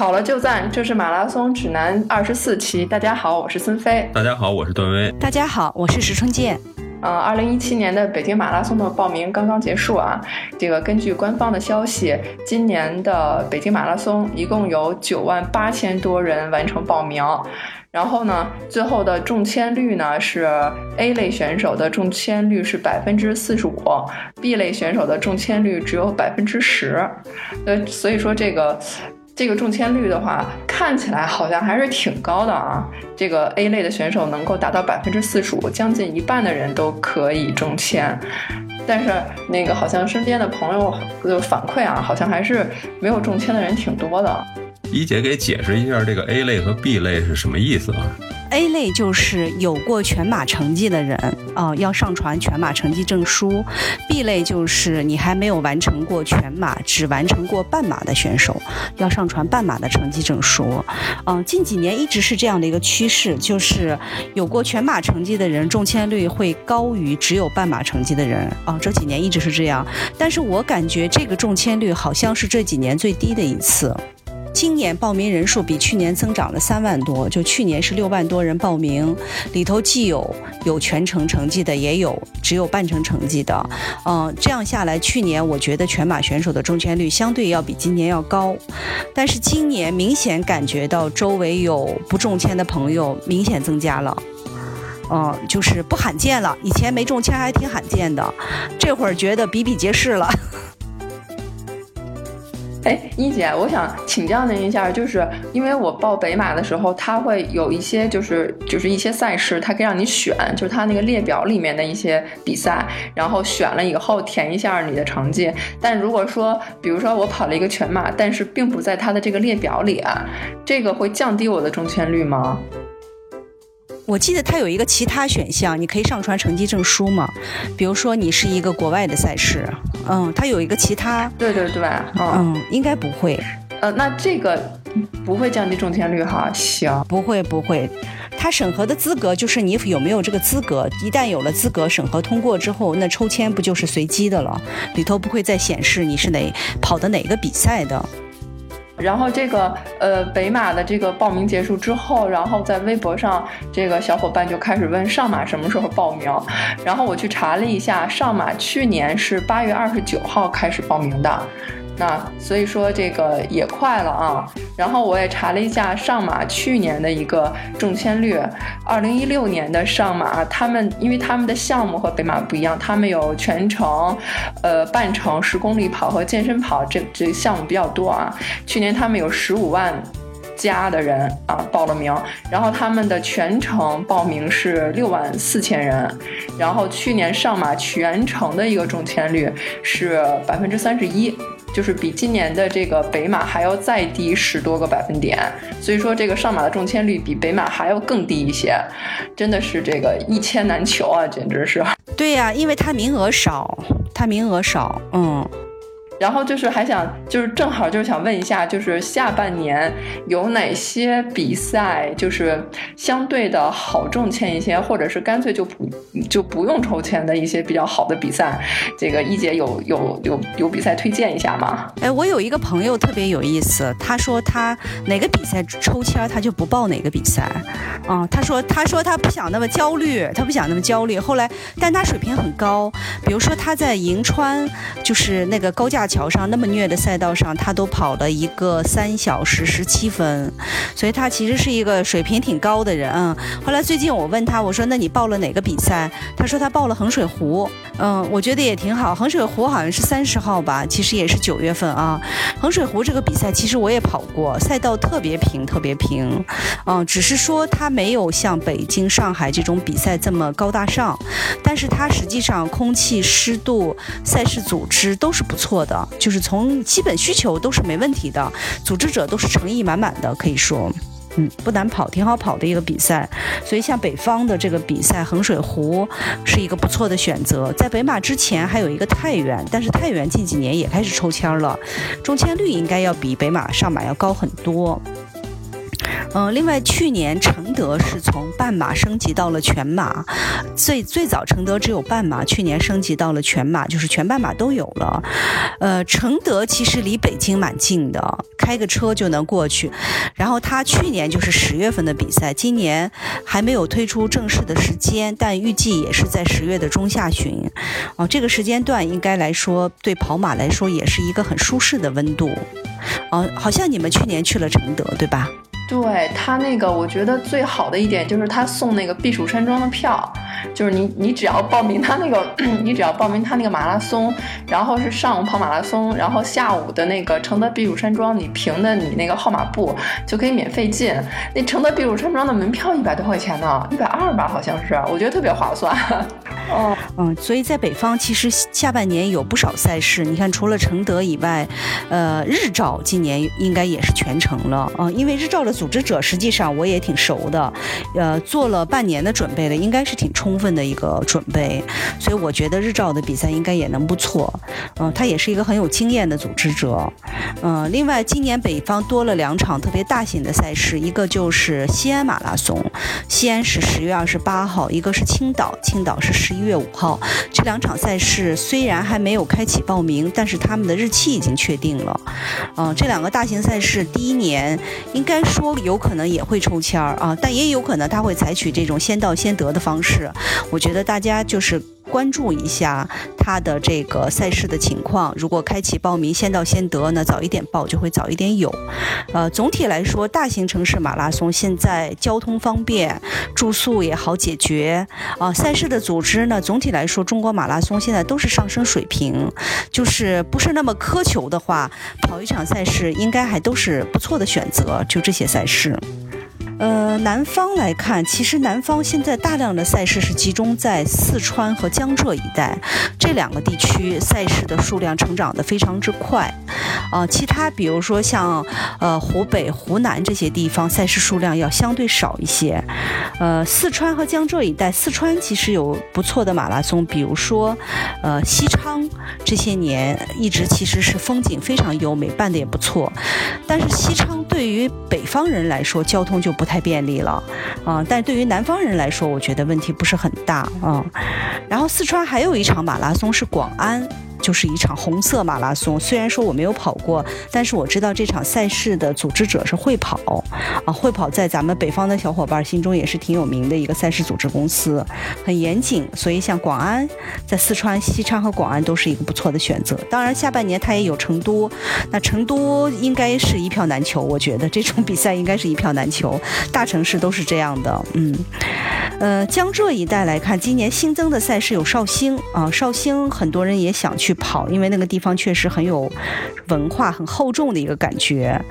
好了就赞，这是马拉松指南二十四期。大家好，我是孙飞。大家好，我是段威。大家好，我是石春健。呃，二零一七年的北京马拉松的报名刚刚结束啊。这个根据官方的消息，今年的北京马拉松一共有九万八千多人完成报名。然后呢，最后的中签率呢是 A 类选手的中签率是百分之四十五，B 类选手的中签率只有百分之十。呃，所以说这个。这个中签率的话，看起来好像还是挺高的啊。这个 A 类的选手能够达到百分之四十五，将近一半的人都可以中签。但是那个好像身边的朋友的反馈啊，好像还是没有中签的人挺多的。一姐给解释一下这个 A 类和 B 类是什么意思啊？A 类就是有过全马成绩的人啊，要上传全马成绩证书；B 类就是你还没有完成过全马，只完成过半马的选手，要上传半马的成绩证书。嗯，近几年一直是这样的一个趋势，就是有过全马成绩的人中签率会高于只有半马成绩的人。啊，这几年一直是这样，但是我感觉这个中签率好像是这几年最低的一次。今年报名人数比去年增长了三万多，就去年是六万多人报名，里头既有有全程成绩的，也有只有半程成绩的。嗯，这样下来，去年我觉得全马选手的中签率相对要比今年要高，但是今年明显感觉到周围有不中签的朋友明显增加了，嗯，就是不罕见了，以前没中签还挺罕见的，这会儿觉得比比皆是了。哎，一姐，我想请教您一下，就是因为我报北马的时候，它会有一些，就是就是一些赛事，它可以让你选，就是它那个列表里面的一些比赛，然后选了以后填一下你的成绩。但如果说，比如说我跑了一个全马，但是并不在它的这个列表里啊，这个会降低我的中签率吗？我记得它有一个其他选项，你可以上传成绩证书嘛？比如说你是一个国外的赛事，嗯，它有一个其他，对对对，嗯，应该不会，呃，那这个不会降低中签率哈？行，不会不会，它审核的资格就是你有没有这个资格，一旦有了资格，审核通过之后，那抽签不就是随机的了？里头不会再显示你是哪跑的哪个比赛的。然后这个呃北马的这个报名结束之后，然后在微博上，这个小伙伴就开始问上马什么时候报名。然后我去查了一下，上马去年是八月二十九号开始报名的。那所以说这个也快了啊，然后我也查了一下上马去年的一个中签率，二零一六年的上马，他们因为他们的项目和北马不一样，他们有全程、呃半程、十公里跑和健身跑这这项目比较多啊。去年他们有十五万加的人啊报了名，然后他们的全程报名是六万四千人，然后去年上马全程的一个中签率是百分之三十一。就是比今年的这个北马还要再低十多个百分点，所以说这个上马的中签率比北马还要更低一些，真的是这个一签难求啊，简直是。对呀，因为它名额少，它名额少，嗯。然后就是还想，就是正好就是想问一下，就是下半年有哪些比赛，就是相对的好中签一些，或者是干脆就不就不用抽签的一些比较好的比赛，这个一姐有有有有比赛推荐一下吗？哎，我有一个朋友特别有意思，他说他哪个比赛抽签他就不报哪个比赛，啊，他说他说他不想那么焦虑，他不想那么焦虑。后来，但他水平很高，比如说他在银川，就是那个高架。桥上那么虐的赛道上，他都跑了一个三小时十七分，所以他其实是一个水平挺高的人。嗯，后来最近我问他，我说那你报了哪个比赛？他说他报了衡水湖。嗯，我觉得也挺好。衡水湖好像是三十号吧，其实也是九月份啊。衡水湖这个比赛其实我也跑过，赛道特别平，特别平。嗯，只是说它没有像北京、上海这种比赛这么高大上，但是它实际上空气湿度、赛事组织都是不错的。就是从基本需求都是没问题的，组织者都是诚意满满的，可以说，嗯，不难跑，挺好跑的一个比赛。所以像北方的这个比赛，衡水湖是一个不错的选择。在北马之前还有一个太原，但是太原近几年也开始抽签了，中签率应该要比北马上马要高很多。嗯，另外去年承德是从半马升级到了全马，最最早承德只有半马，去年升级到了全马，就是全半马都有了。呃，承德其实离北京蛮近的，开个车就能过去。然后他去年就是十月份的比赛，今年还没有推出正式的时间，但预计也是在十月的中下旬。哦，这个时间段应该来说对跑马来说也是一个很舒适的温度。哦，好像你们去年去了承德，对吧？对他那个，我觉得最好的一点就是他送那个避暑山庄的票，就是你你只要报名他那个，你只要报名他那个马拉松，然后是上午跑马拉松，然后下午的那个承德避暑山庄，你凭的你那个号码布就可以免费进。那承德避暑山庄的门票一百多块钱呢，一百二吧好像是，我觉得特别划算。哦，嗯，所以在北方其实下半年有不少赛事，你看除了承德以外，呃，日照今年应该也是全程了啊，因为日照的组织者实际上我也挺熟的，呃，做了半年的准备了，应该是挺充分的一个准备，所以我觉得日照的比赛应该也能不错，嗯，他也是一个很有经验的组织者，嗯，另外今年北方多了两场特别大型的赛事，一个就是西安马拉松，西安是十月二十八号，一个是青岛，青岛是十一。月五号，这两场赛事虽然还没有开启报名，但是他们的日期已经确定了。嗯，这两个大型赛事第一年应该说有可能也会抽签儿啊，但也有可能他会采取这种先到先得的方式。我觉得大家就是。关注一下他的这个赛事的情况，如果开启报名先到先得呢，早一点报就会早一点有。呃，总体来说，大型城市马拉松现在交通方便，住宿也好解决啊。赛事的组织呢，总体来说，中国马拉松现在都是上升水平，就是不是那么苛求的话，跑一场赛事应该还都是不错的选择。就这些赛事。呃，南方来看，其实南方现在大量的赛事是集中在四川和江浙一带，这两个地区赛事的数量成长的非常之快。呃，其他比如说像呃湖北、湖南这些地方赛事数量要相对少一些。呃，四川和江浙一带，四川其实有不错的马拉松，比如说呃西昌，这些年一直其实是风景非常优美，办的也不错。但是西昌对于北方人来说，交通就不。太便利了，啊！但对于南方人来说，我觉得问题不是很大啊。然后四川还有一场马拉松是广安。就是一场红色马拉松，虽然说我没有跑过，但是我知道这场赛事的组织者是会跑，啊，会跑在咱们北方的小伙伴心中也是挺有名的一个赛事组织公司，很严谨，所以像广安，在四川西昌和广安都是一个不错的选择。当然，下半年它也有成都，那成都应该是一票难求，我觉得这种比赛应该是一票难求，大城市都是这样的，嗯，呃，江浙一带来看，今年新增的赛事有绍兴啊，绍兴很多人也想去。去跑，因为那个地方确实很有文化、很厚重的一个感觉。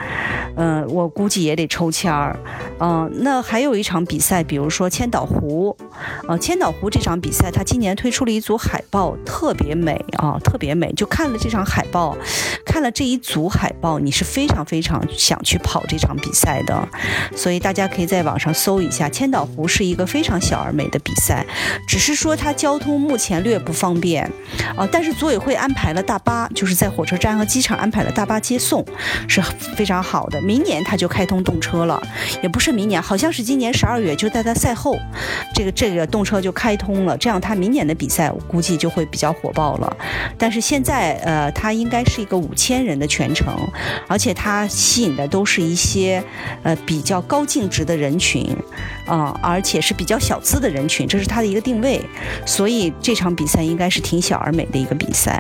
嗯，我估计也得抽签儿。嗯，那还有一场比赛，比如说千岛湖。呃，千岛湖这场比赛，它今年推出了一组海报，特别美啊，特别美。就看了这场海报，看了这一组海报，你是非常非常想去跑这场比赛的。所以大家可以在网上搜一下，千岛湖是一个非常小而美的比赛，只是说它交通目前略不方便啊，但是组委会。会安排了大巴，就是在火车站和机场安排了大巴接送，是非常好的。明年他就开通动车了，也不是明年，好像是今年十二月，就在他赛后，这个这个动车就开通了，这样他明年的比赛我估计就会比较火爆了。但是现在，呃，他应该是一个五千人的全程，而且他吸引的都是一些呃比较高净值的人群，啊，而且是比较小资的人群，这是他的一个定位，所以这场比赛应该是挺小而美的一个比赛。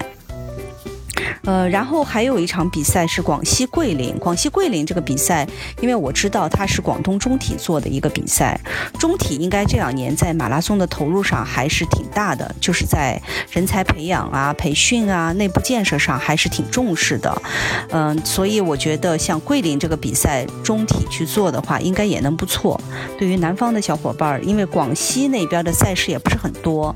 呃，然后还有一场比赛是广西桂林。广西桂林这个比赛，因为我知道它是广东中体做的一个比赛，中体应该这两年在马拉松的投入上还是挺大的，就是在人才培养啊、培训啊、内部建设上还是挺重视的。嗯，所以我觉得像桂林这个比赛，中体去做的话，应该也能不错。对于南方的小伙伴，因为广西那边的赛事也不是很多，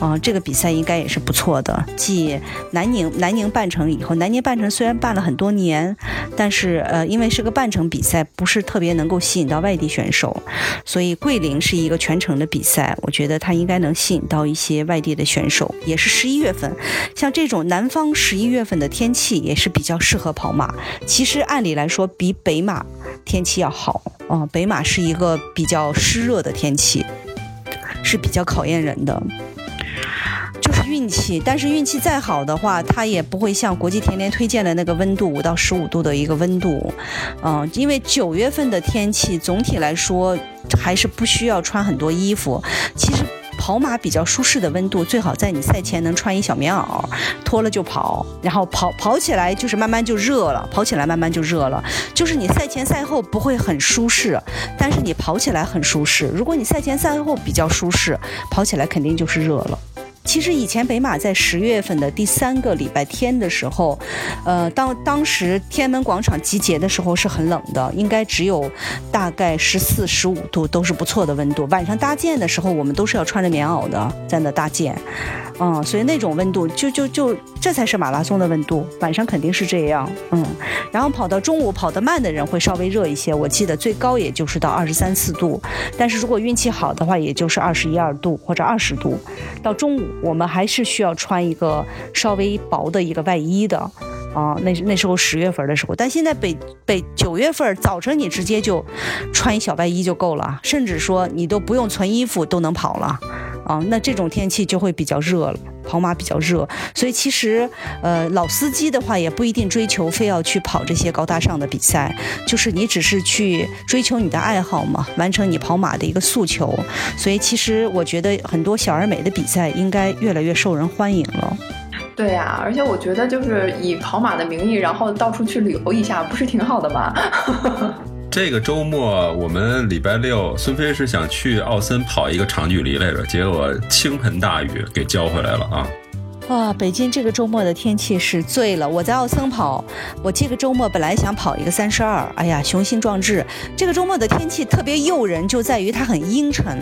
啊，这个比赛应该也是不错的。继南宁南宁半程。以后南宁半程虽然办了很多年，但是呃，因为是个半程比赛，不是特别能够吸引到外地选手，所以桂林是一个全程的比赛，我觉得它应该能吸引到一些外地的选手。也是十一月份，像这种南方十一月份的天气也是比较适合跑马。其实按理来说比北马天气要好。嗯，北马是一个比较湿热的天气，是比较考验人的。运气，但是运气再好的话，它也不会像国际田联推荐的那个温度五到十五度的一个温度，嗯，因为九月份的天气总体来说还是不需要穿很多衣服。其实跑马比较舒适的温度，最好在你赛前能穿一小棉袄，脱了就跑，然后跑跑起来就是慢慢就热了，跑起来慢慢就热了。就是你赛前赛后不会很舒适，但是你跑起来很舒适。如果你赛前赛后比较舒适，跑起来肯定就是热了。其实以前北马在十月份的第三个礼拜天的时候，呃，当当时天安门广场集结的时候是很冷的，应该只有大概十四、十五度，都是不错的温度。晚上搭建的时候，我们都是要穿着棉袄的，在那搭建。嗯，所以那种温度就就就这才是马拉松的温度，晚上肯定是这样。嗯，然后跑到中午跑得慢的人会稍微热一些，我记得最高也就是到二十三四度，但是如果运气好的话，也就是二十一二度或者二十度。到中午我们还是需要穿一个稍微薄的一个外衣的。啊，那那时候十月份的时候，但现在北北九月份早晨你直接就穿一小外衣就够了，甚至说你都不用存衣服都能跑了。啊，那这种天气就会比较热了，跑马比较热，所以其实，呃，老司机的话也不一定追求非要去跑这些高大上的比赛，就是你只是去追求你的爱好嘛，完成你跑马的一个诉求。所以其实我觉得很多小而美的比赛应该越来越受人欢迎了。对呀，而且我觉得就是以跑马的名义，然后到处去旅游一下，不是挺好的吗？这个周末我们礼拜六，孙飞是想去奥森跑一个长距离来着，结果倾盆大雨给浇回来了啊。哇，北京这个周末的天气是醉了。我在奥森跑，我这个周末本来想跑一个三十二，哎呀，雄心壮志。这个周末的天气特别诱人，就在于它很阴沉。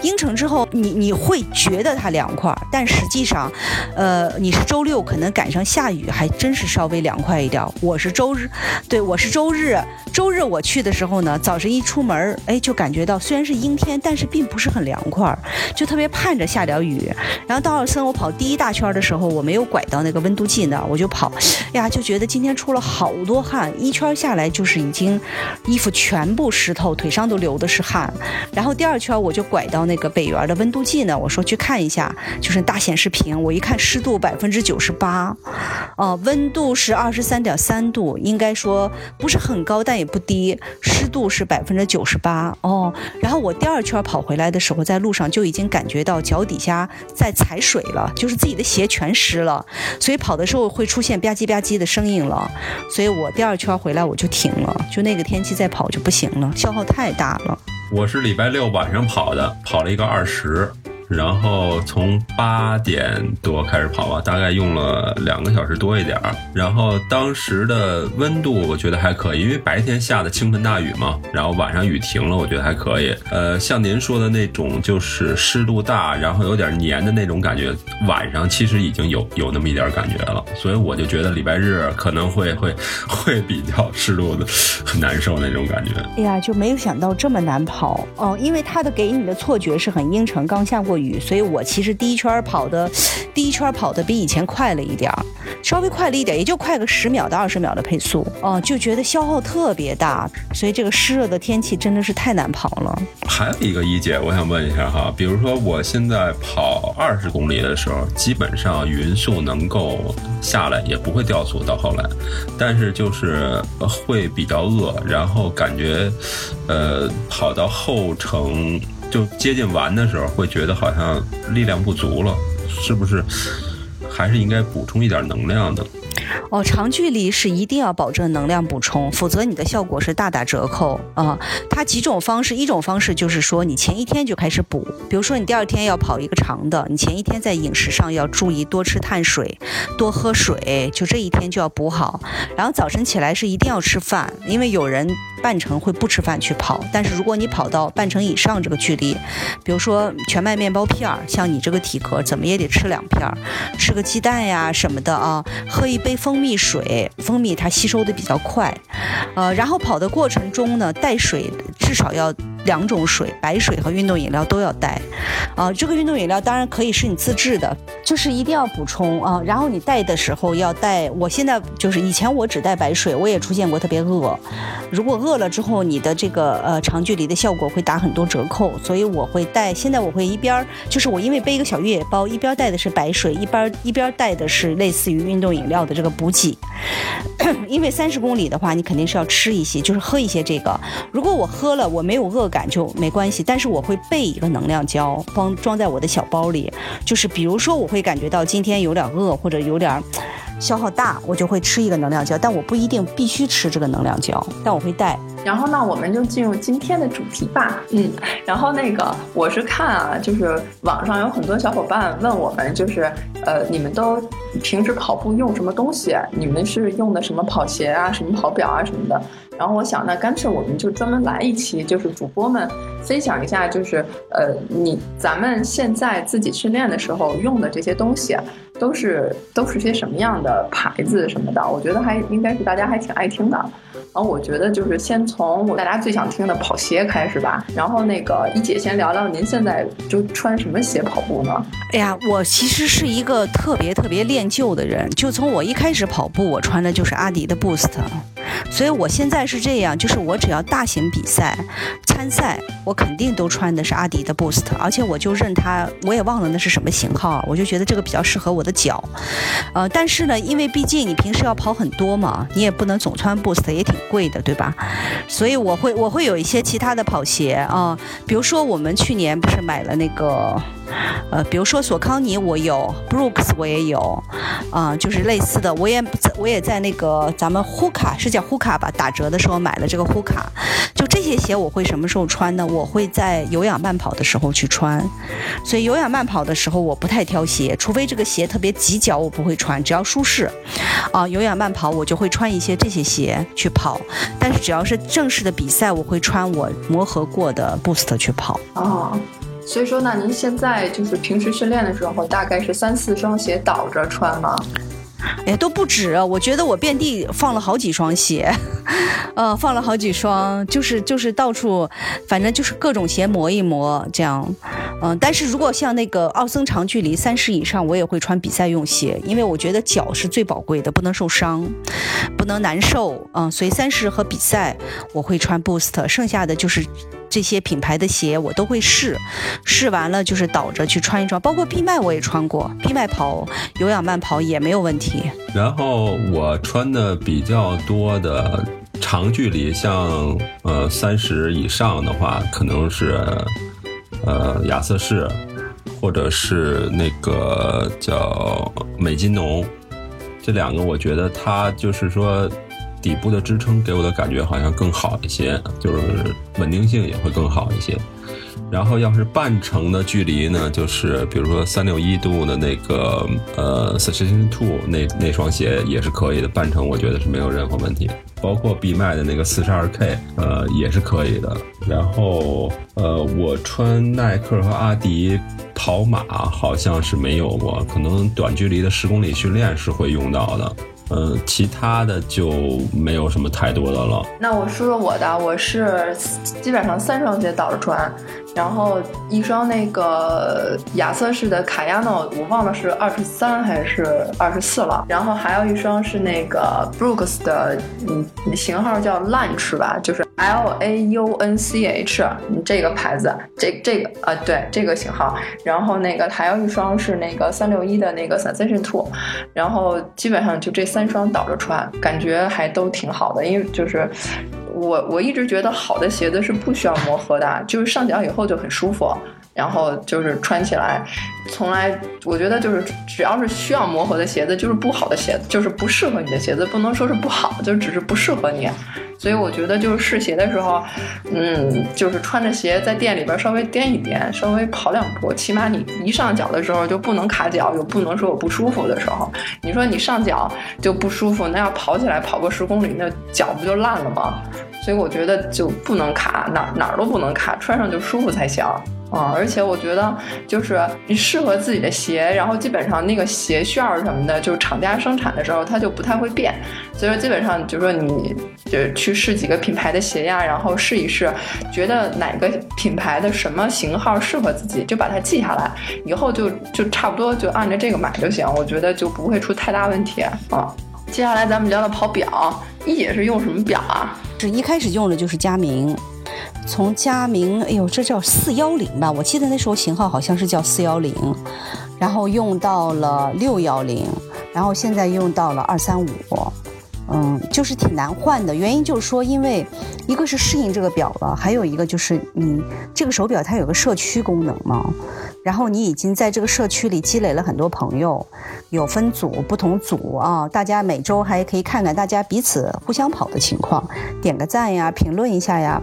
阴沉之后，你你会觉得它凉快，但实际上，呃，你是周六可能赶上下雨，还真是稍微凉快一点。我是周日，对我是周日，周日我去的时候呢，早晨一出门，哎，就感觉到虽然是阴天，但是并不是很凉快，就特别盼着下点雨。然后到奥森，我跑第一大圈。的时候我没有拐到那个温度计那儿，我就跑，呀，就觉得今天出了好多汗，一圈下来就是已经衣服全部湿透，腿上都流的是汗。然后第二圈我就拐到那个北园的温度计呢，我说去看一下，就是大显示屏，我一看湿度百分之九十八，哦，温度是二十三点三度，应该说不是很高，但也不低，湿度是百分之九十八，哦。然后我第二圈跑回来的时候，在路上就已经感觉到脚底下在踩水了，就是自己的鞋。全湿了，所以跑的时候会出现吧唧吧唧的声音了，所以我第二圈回来我就停了，就那个天气再跑就不行了，消耗太大了。我是礼拜六晚上跑的，跑了一个二十。然后从八点多开始跑吧，大概用了两个小时多一点儿。然后当时的温度我觉得还可以，因为白天下的倾盆大雨嘛，然后晚上雨停了，我觉得还可以。呃，像您说的那种，就是湿度大，然后有点黏的那种感觉，晚上其实已经有有那么一点感觉了。所以我就觉得礼拜日可能会会 会比较湿度的很难受那种感觉。哎呀，就没有想到这么难跑哦，因为它的给你的错觉是很阴沉，刚下过。雨，所以我其实第一圈跑的，第一圈跑的比以前快了一点儿，稍微快了一点，也就快个十秒到二十秒的配速，哦，就觉得消耗特别大，所以这个湿热的天气真的是太难跑了。还有一个一姐，我想问一下哈，比如说我现在跑二十公里的时候，基本上匀速能够下来，也不会掉速到后来，但是就是会比较饿，然后感觉，呃，跑到后程。就接近完的时候，会觉得好像力量不足了，是不是？还是应该补充一点能量的。哦，长距离是一定要保证能量补充，否则你的效果是大打折扣啊。它几种方式，一种方式就是说你前一天就开始补，比如说你第二天要跑一个长的，你前一天在饮食上要注意多吃碳水，多喝水，就这一天就要补好。然后早晨起来是一定要吃饭，因为有人半程会不吃饭去跑，但是如果你跑到半程以上这个距离，比如说全麦面包片儿，像你这个体格怎么也得吃两片儿，吃个鸡蛋呀什么的啊，喝一杯。蜂蜜水，蜂蜜它吸收的比较快，呃，然后跑的过程中呢，带水至少要两种水，白水和运动饮料都要带。啊，这个运动饮料当然可以是你自制的，就是一定要补充啊。然后你带的时候要带，我现在就是以前我只带白水，我也出现过特别饿。如果饿了之后，你的这个呃长距离的效果会打很多折扣，所以我会带。现在我会一边就是我因为背一个小越野包，一边带的是白水，一边一边带的是类似于运动饮料的这个补给。因为三十公里的话，你肯定是要吃一些，就是喝一些这个。如果我喝了我没有饿感就没关系，但是我会备一个能量胶，装装在我的小包里。就是比如说我会感觉到今天有点饿或者有点消耗大，我就会吃一个能量胶，但我不一定必须吃这个能量胶，但我会带。然后呢，我们就进入今天的主题吧。嗯，然后那个我是看啊，就是网上有很多小伙伴问我们，就是呃，你们都平时跑步用什么东西？你们是用的什么跑鞋啊，什么跑表啊什么的？然后我想，那干脆我们就专门来一期，就是主播们分享一下，就是呃，你咱们现在自己训练的时候用的这些东西，都是都是些什么样的牌子什么的？我觉得还应该是大家还挺爱听的。然后我觉得就是先从我大家最想听的跑鞋开始吧。然后那个一姐先聊聊您现在就穿什么鞋跑步呢？哎呀，我其实是一个特别特别恋旧的人，就从我一开始跑步，我穿的就是阿迪的 Boost，所以我现在是这样，就是我只要大型比赛参赛，我肯定都穿的是阿迪的 Boost，而且我就认它，我也忘了那是什么型号，我就觉得这个比较适合我的脚。呃，但是呢，因为毕竟你平时要跑很多嘛，你也不能总穿 Boost，也挺。贵的对吧？所以我会我会有一些其他的跑鞋啊，比如说我们去年不是买了那个。呃，比如说索康尼，我有；Brooks 我也有，啊，就是类似的，我也在我也在那个咱们呼卡是叫呼卡吧，打折的时候买了这个呼卡。就这些鞋我会什么时候穿呢？我会在有氧慢跑的时候去穿。所以有氧慢跑的时候我不太挑鞋，除非这个鞋特别挤脚，我不会穿，只要舒适。啊，有氧慢跑我就会穿一些这些鞋去跑，但是只要是正式的比赛，我会穿我磨合过的 Boost 去跑。哦。所以说呢，您现在就是平时训练的时候，大概是三四双鞋倒着穿吗？哎，都不止，我觉得我遍地放了好几双鞋，呃，放了好几双，就是就是到处，反正就是各种鞋磨一磨这样，嗯，但是如果像那个奥森长距离三十以上，我也会穿比赛用鞋，因为我觉得脚是最宝贵的，不能受伤，不能难受，嗯，所以三十和比赛我会穿 Boost，剩下的就是。这些品牌的鞋我都会试，试完了就是倒着去穿一穿，包括闭麦我也穿过，闭麦跑有氧慢跑也没有问题。然后我穿的比较多的长距离，像呃三十以上的话，可能是呃亚瑟士，或者是那个叫美津浓，这两个我觉得它就是说。底部的支撑给我的感觉好像更好一些，就是稳定性也会更好一些。然后要是半程的距离呢，就是比如说三六一度的那个呃 Session Two 那那双鞋也是可以的，半程我觉得是没有任何问题。包括必迈的那个四十二 K，呃也是可以的。然后呃我穿耐克和阿迪跑马好像是没有过，可能短距离的十公里训练是会用到的。呃，其他的就没有什么太多的了。那我说说我的，我是基本上三双鞋倒着穿，然后一双那个亚瑟士的卡亚诺，我忘了是二十三还是二十四了。然后还有一双是那个 Brooks 的，嗯，型号叫 Lunch 吧，就是 L A U N C H 这个牌子，这这个啊，对这个型号。然后那个还有一双是那个三六一的那个 Sensation Two，然后基本上就这。三双倒着穿，感觉还都挺好的。因为就是我我一直觉得好的鞋子是不需要磨合的，就是上脚以后就很舒服。然后就是穿起来，从来我觉得就是只要是需要磨合的鞋子，就是不好的鞋子，就是不适合你的鞋子，不能说是不好，就只是不适合你。所以我觉得就是试鞋的时候，嗯，就是穿着鞋在店里边稍微颠一颠，稍微跑两步，起码你一上脚的时候就不能卡脚，又不能说我不舒服的时候。你说你上脚就不舒服，那要跑起来跑个十公里，那脚不就烂了吗？所以我觉得就不能卡，哪哪儿都不能卡，穿上就舒服才行。啊，而且我觉得就是你适合自己的鞋，然后基本上那个鞋楦儿什么的，就是厂家生产的时候它就不太会变，所以说基本上就说你就去试几个品牌的鞋呀，然后试一试，觉得哪个品牌的什么型号适合自己，就把它记下来，以后就就差不多就按照这个买就行，我觉得就不会出太大问题啊。接下来咱们聊聊跑表，一姐是用什么表啊？是一开始用的就是佳明。从佳明，哎呦，这叫四幺零吧？我记得那时候型号好像是叫四幺零，然后用到了六幺零，然后现在用到了二三五，嗯，就是挺难换的。原因就是说，因为一个是适应这个表了，还有一个就是你这个手表它有个社区功能嘛。然后你已经在这个社区里积累了很多朋友，有分组不同组啊，大家每周还可以看看大家彼此互相跑的情况，点个赞呀，评论一下呀。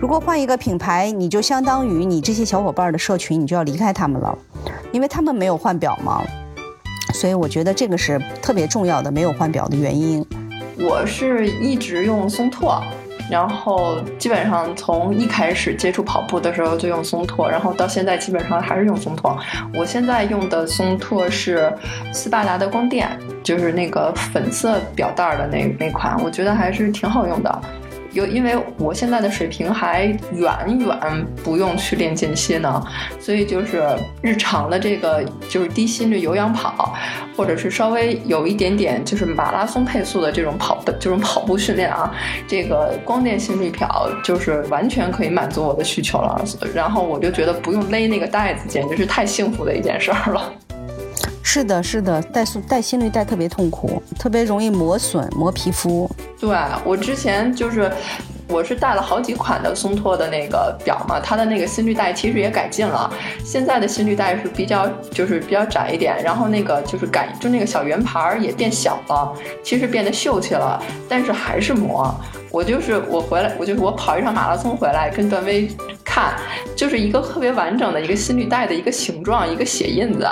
如果换一个品牌，你就相当于你这些小伙伴的社群，你就要离开他们了，因为他们没有换表嘛。所以我觉得这个是特别重要的，没有换表的原因。我是一直用松拓。然后基本上从一开始接触跑步的时候就用松拓，然后到现在基本上还是用松拓。我现在用的松拓是斯巴达的光电，就是那个粉色表带的那那款，我觉得还是挺好用的。有，因为我现在的水平还远远不用去练间歇呢，所以就是日常的这个就是低心率有氧跑，或者是稍微有一点点就是马拉松配速的这种跑的这种跑步训练啊，这个光电心率表就是完全可以满足我的需求了。然后我就觉得不用勒那个带子，简直是太幸福的一件事儿了。是的，是的，带速带心率带特别痛苦，特别容易磨损磨皮肤。对我之前就是，我是带了好几款的松拓的那个表嘛，它的那个心率带其实也改进了。现在的心率带是比较就是比较窄一点，然后那个就是改就那个小圆盘儿也变小了，其实变得秀气了，但是还是磨。我就是我回来，我就是我跑一场马拉松回来跟段威看，就是一个特别完整的一个心率带的一个形状，一个血印子。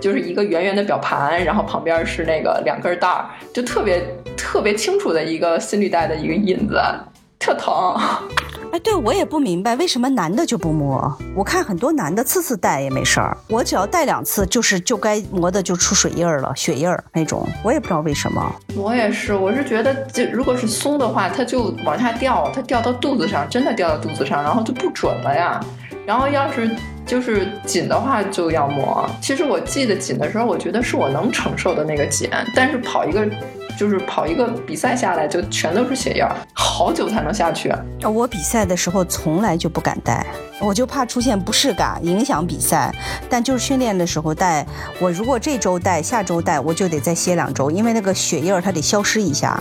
就是一个圆圆的表盘，然后旁边是那个两根带儿，就特别特别清楚的一个心率带的一个印子，特疼。哎，对我也不明白为什么男的就不摸，我看很多男的次次戴也没事儿，我只要戴两次就是就该磨的就出水印儿了，血印儿那种，我也不知道为什么。我也是，我是觉得就如果是松的话，它就往下掉，它掉到肚子上，真的掉到肚子上，然后就不准了呀。然后要是。就是紧的话就要磨。其实我系得紧的时候，我觉得是我能承受的那个紧。但是跑一个，就是跑一个比赛下来，就全都是血印儿，好久才能下去。我比赛的时候从来就不敢戴，我就怕出现不适感，影响比赛。但就是训练的时候戴，我如果这周戴，下周戴，我就得再歇两周，因为那个血印儿它得消失一下，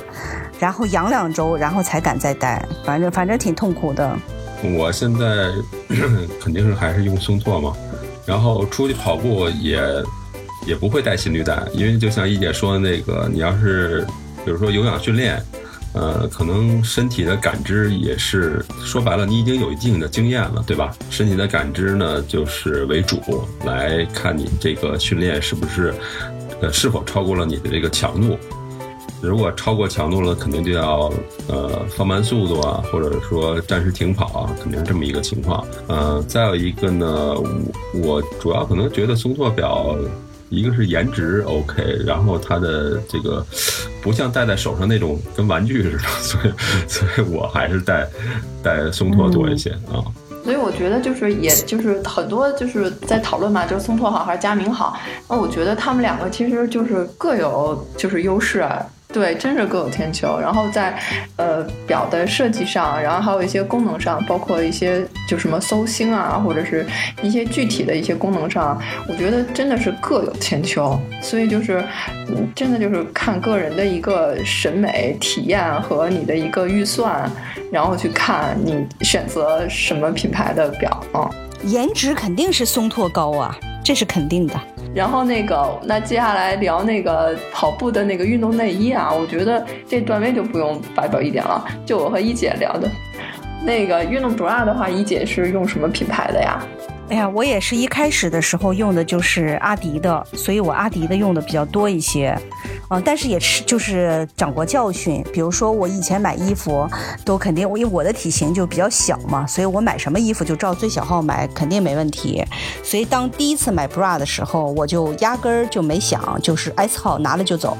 然后养两周，然后才敢再戴。反正反正挺痛苦的。我现在 肯定是还是用松拓嘛，然后出去跑步也也不会带心率带，因为就像一姐说的那个，你要是比如说有氧训练，呃，可能身体的感知也是说白了，你已经有一定的经验了，对吧？身体的感知呢，就是为主来看你这个训练是不是呃是否超过了你的这个强度。如果超过强度了，肯定就要呃放慢速度啊，或者说暂时停跑啊，肯定是这么一个情况。呃，再有一个呢，我我主要可能觉得松拓表，一个是颜值 OK，然后它的这个不像戴在手上那种跟玩具似的，所以所以我还是戴戴松拓多一些啊。所以我觉得就是，也就是很多就是在讨论嘛，就是松拓好还是佳明好？那我觉得他们两个其实就是各有就是优势。啊对，真是各有千秋。然后在，呃，表的设计上，然后还有一些功能上，包括一些就什么搜星啊，或者是一些具体的一些功能上，我觉得真的是各有千秋。所以就是，真的就是看个人的一个审美体验和你的一个预算，然后去看你选择什么品牌的表啊。颜值肯定是松拓高啊，这是肯定的。然后那个，那接下来聊那个跑步的那个运动内衣啊，我觉得这段位就不用发表意见了，就我和一姐聊的。那个运动 bra 的话，一姐是用什么品牌的呀？哎呀，我也是一开始的时候用的就是阿迪的，所以我阿迪的用的比较多一些，啊，但是也是就是长过教训。比如说我以前买衣服都肯定，因为我的体型就比较小嘛，所以我买什么衣服就照最小号买，肯定没问题。所以当第一次买 bra 的时候，我就压根儿就没想，就是 S 号拿了就走。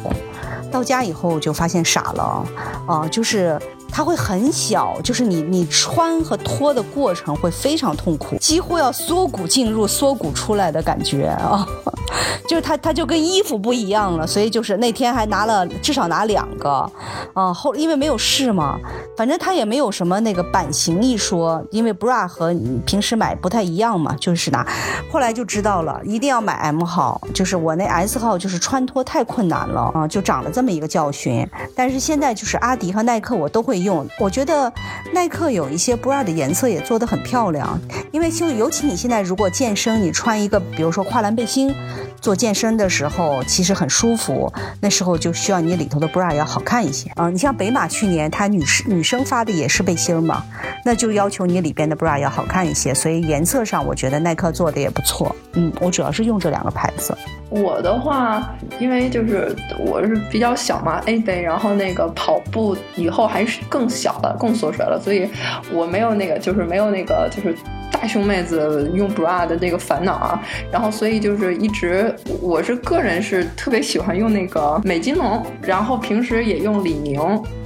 到家以后就发现傻了，啊，就是。它会很小，就是你你穿和脱的过程会非常痛苦，几乎要缩骨进入、缩骨出来的感觉啊，就是它它就跟衣服不一样了，所以就是那天还拿了至少拿两个，啊后因为没有试嘛，反正它也没有什么那个版型一说，因为 bra 和平时买不太一样嘛，就是拿，后来就知道了，一定要买 M 号，就是我那 S 号就是穿脱太困难了啊，就长了这么一个教训，但是现在就是阿迪和耐克我都会。用我觉得耐克有一些 bra 的颜色也做得很漂亮，因为就尤其你现在如果健身，你穿一个比如说跨栏背心做健身的时候，其实很舒服。那时候就需要你里头的 bra 要好看一些啊。你像北马去年它女士女生发的也是背心嘛，那就要求你里边的 bra 要好看一些。所以颜色上我觉得耐克做的也不错。嗯，我主要是用这两个牌子。我的话，因为就是我是比较小嘛，A 杯，然后那个跑步以后还是更小了，更缩水了，所以我没有那个，就是没有那个，就是大胸妹子用 bra 的那个烦恼啊。然后所以就是一直，我是个人是特别喜欢用那个美津浓，然后平时也用李宁。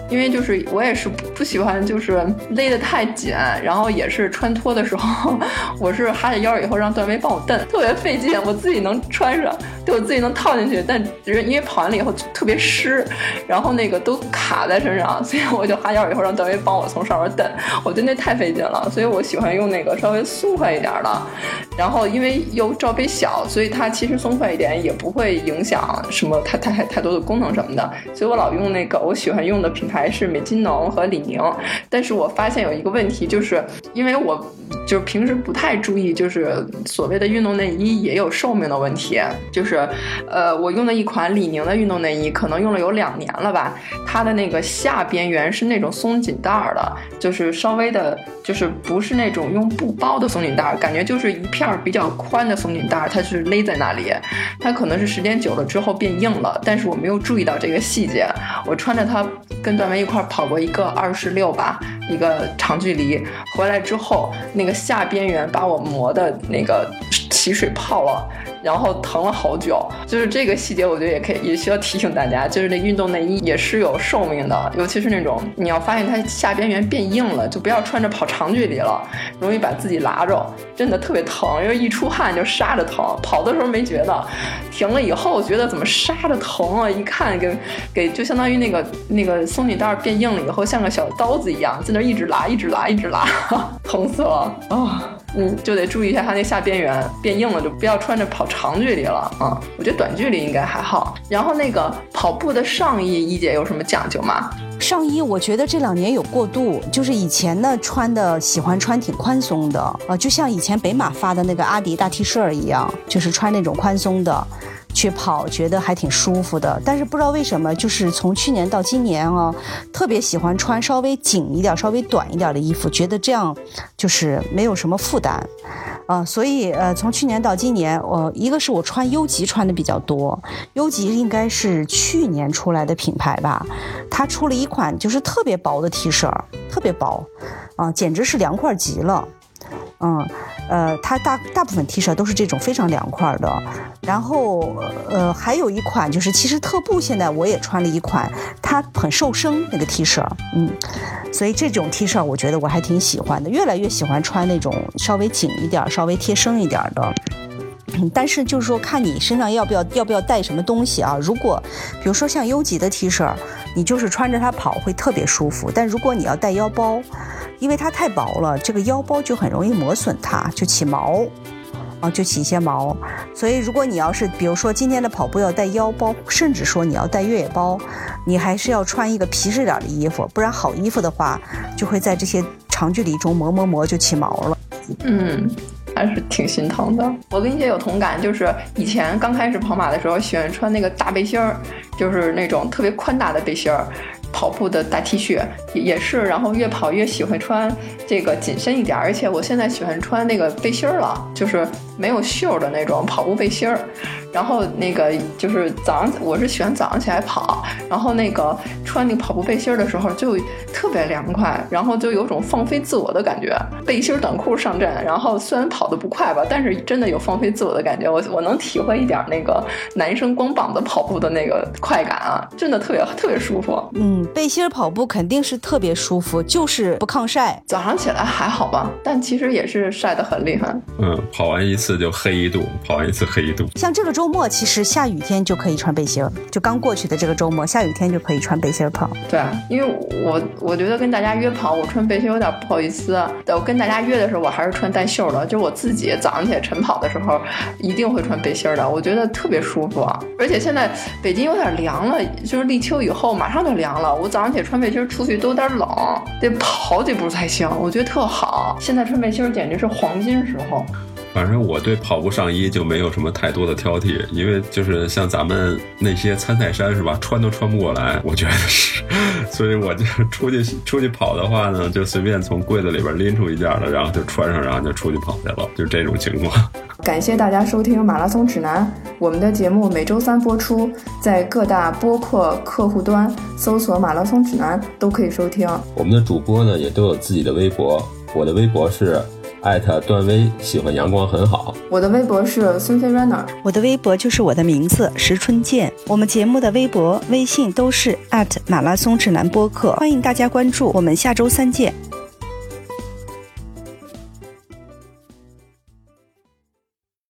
因为就是我也是不喜欢就是勒得太紧，然后也是穿脱的时候，我是哈着腰以后让段威帮我蹬，特别费劲。我自己能穿上，对我自己能套进去，但只是因为跑完了以后特别湿，然后那个都卡在身上，所以我就哈腰以后让段威帮我从上面蹬。我觉得那太费劲了，所以我喜欢用那个稍微松快一点的。然后因为又罩杯小，所以它其实松快一点也不会影响什么太太太多的功能什么的。所以我老用那个我喜欢用的品牌。是美津浓和李宁，但是我发现有一个问题，就是因为我就是平时不太注意，就是所谓的运动内衣也有寿命的问题，就是呃，我用的一款李宁的运动内衣，可能用了有两年了吧，它的那个下边缘是那种松紧带儿的，就是稍微的，就是不是那种用布包的松紧带儿，感觉就是一片儿比较宽的松紧带儿，它是勒在那里，它可能是时间久了之后变硬了，但是我没有注意到这个细节，我穿着它跟段。我们一块跑过一个二十六吧，一个长距离，回来之后那个下边缘把我磨的那个起水泡了。然后疼了好久，就是这个细节，我觉得也可以，也需要提醒大家，就是那运动内衣也是有寿命的，尤其是那种你要发现它下边缘变硬了，就不要穿着跑长距离了，容易把自己拉着，真的特别疼，因为一出汗就杀着疼。跑的时候没觉得，停了以后觉得怎么杀着疼啊？一看给给就相当于那个那个松紧带变硬了以后，像个小刀子一样，在那一直拉，一直拉，一直拉，疼死了啊！嗯，就得注意一下它那下边缘变硬了，就不要穿着跑长距离了啊。我觉得短距离应该还好。然后那个跑步的上衣，一姐有什么讲究吗？上衣我觉得这两年有过渡，就是以前呢穿的喜欢穿挺宽松的啊，就像以前北马发的那个阿迪大 T 恤一样，就是穿那种宽松的。去跑觉得还挺舒服的，但是不知道为什么，就是从去年到今年啊，特别喜欢穿稍微紧一点、稍微短一点的衣服，觉得这样就是没有什么负担，啊，所以呃，从去年到今年，我一个是我穿优吉穿的比较多，优吉应该是去年出来的品牌吧，它出了一款就是特别薄的 T 恤，特别薄，啊，简直是凉快极了。嗯，呃，它大大部分 T 恤都是这种非常凉快的，然后呃，还有一款就是其实特步现在我也穿了一款，它很瘦身那个 T 恤，嗯，所以这种 T 恤我觉得我还挺喜欢的，越来越喜欢穿那种稍微紧一点、稍微贴身一点的。但是就是说看你身上要不要要不要带什么东西啊？如果比如说像优吉的 T 恤，你就是穿着它跑会特别舒服，但如果你要带腰包。因为它太薄了，这个腰包就很容易磨损，它就起毛，啊，就起一些毛。所以如果你要是，比如说今天的跑步要带腰包，甚至说你要带越野包，你还是要穿一个皮实点的衣服，不然好衣服的话，就会在这些长距离中磨磨磨就起毛了。嗯。还是挺心疼的。我跟你姐有同感，就是以前刚开始跑马的时候，喜欢穿那个大背心儿，就是那种特别宽大的背心儿。跑步的大 T 恤，也也是，然后越跑越喜欢穿这个紧身一点，而且我现在喜欢穿那个背心儿了，就是没有袖的那种跑步背心儿。然后那个就是早上，我是喜欢早上起来跑，然后那个穿那个跑步背心儿的时候就特别凉快，然后就有种放飞自我的感觉。背心短裤上阵，然后虽然跑得不快吧，但是真的有放飞自我的感觉。我我能体会一点那个男生光膀子跑步的那个快感啊，真的特别特别舒服。嗯，背心跑步肯定是特别舒服，就是不抗晒。早上起来还好吧，但其实也是晒得很厉害。嗯，跑完一次就黑一度，跑完一次黑一度。像这个周周末，其实下雨天就可以穿背心儿，就刚过去的这个周末，下雨天就可以穿背心跑。对，因为我我觉得跟大家约跑，我穿背心有点不好意思。我跟大家约的时候，我还是穿带袖的。就我自己早上起来晨跑的时候，一定会穿背心的，我觉得特别舒服。而且现在北京有点凉了，就是立秋以后马上就凉了。我早上起来穿背心出去都有点冷，得跑几步才行。我觉得特好，现在穿背心简直是黄金时候。反正我对跑步上衣就没有什么太多的挑剔，因为就是像咱们那些参赛衫是吧，穿都穿不过来，我觉得是，所以我就出去出去跑的话呢，就随便从柜子里边拎出一件了，然后就穿上，然后就出去跑去了，就这种情况。感谢大家收听马拉松指南，我们的节目每周三播出，在各大播客客户端搜索“马拉松指南”都可以收听。我们的主播呢也都有自己的微博，我的微博是。艾特段威喜欢阳光很好。我的微博是孙飞 runner，我的微博就是我的名字石春健。我们节目的微博、微信都是艾特马拉松指南播客，欢迎大家关注。我们下周三见。